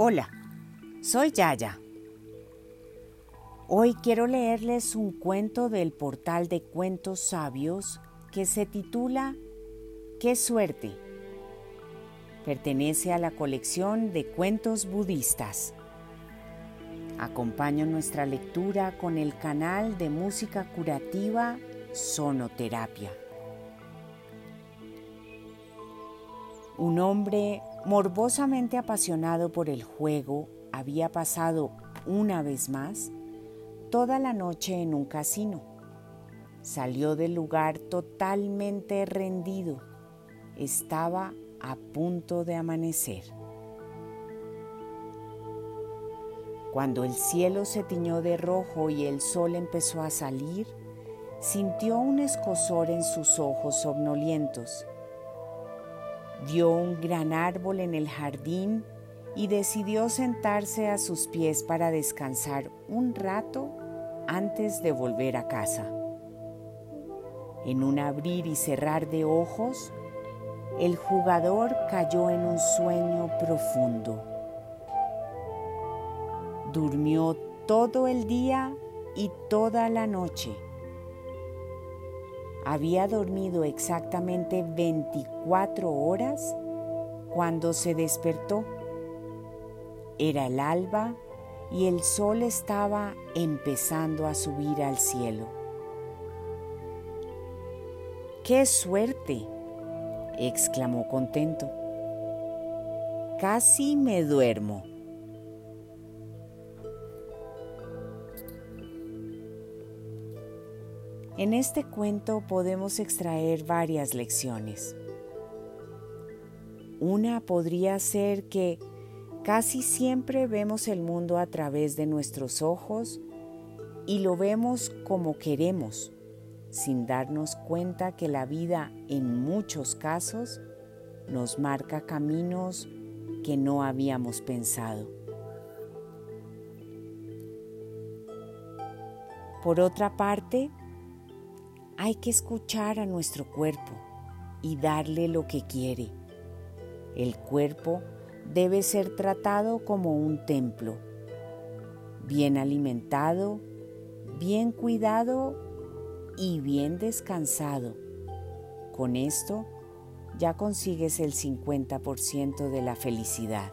Hola, soy Yaya. Hoy quiero leerles un cuento del portal de cuentos sabios que se titula ¡Qué suerte! Pertenece a la colección de cuentos budistas. Acompaño nuestra lectura con el canal de música curativa Sonoterapia. Un hombre morbosamente apasionado por el juego había pasado una vez más toda la noche en un casino. Salió del lugar totalmente rendido. Estaba a punto de amanecer. Cuando el cielo se tiñó de rojo y el sol empezó a salir, sintió un escosor en sus ojos somnolientos. Vio un gran árbol en el jardín y decidió sentarse a sus pies para descansar un rato antes de volver a casa. En un abrir y cerrar de ojos, el jugador cayó en un sueño profundo. Durmió todo el día y toda la noche. Había dormido exactamente 24 horas cuando se despertó. Era el alba y el sol estaba empezando a subir al cielo. ¡Qué suerte! exclamó contento. Casi me duermo. En este cuento podemos extraer varias lecciones. Una podría ser que casi siempre vemos el mundo a través de nuestros ojos y lo vemos como queremos, sin darnos cuenta que la vida en muchos casos nos marca caminos que no habíamos pensado. Por otra parte, hay que escuchar a nuestro cuerpo y darle lo que quiere. El cuerpo debe ser tratado como un templo, bien alimentado, bien cuidado y bien descansado. Con esto ya consigues el 50% de la felicidad.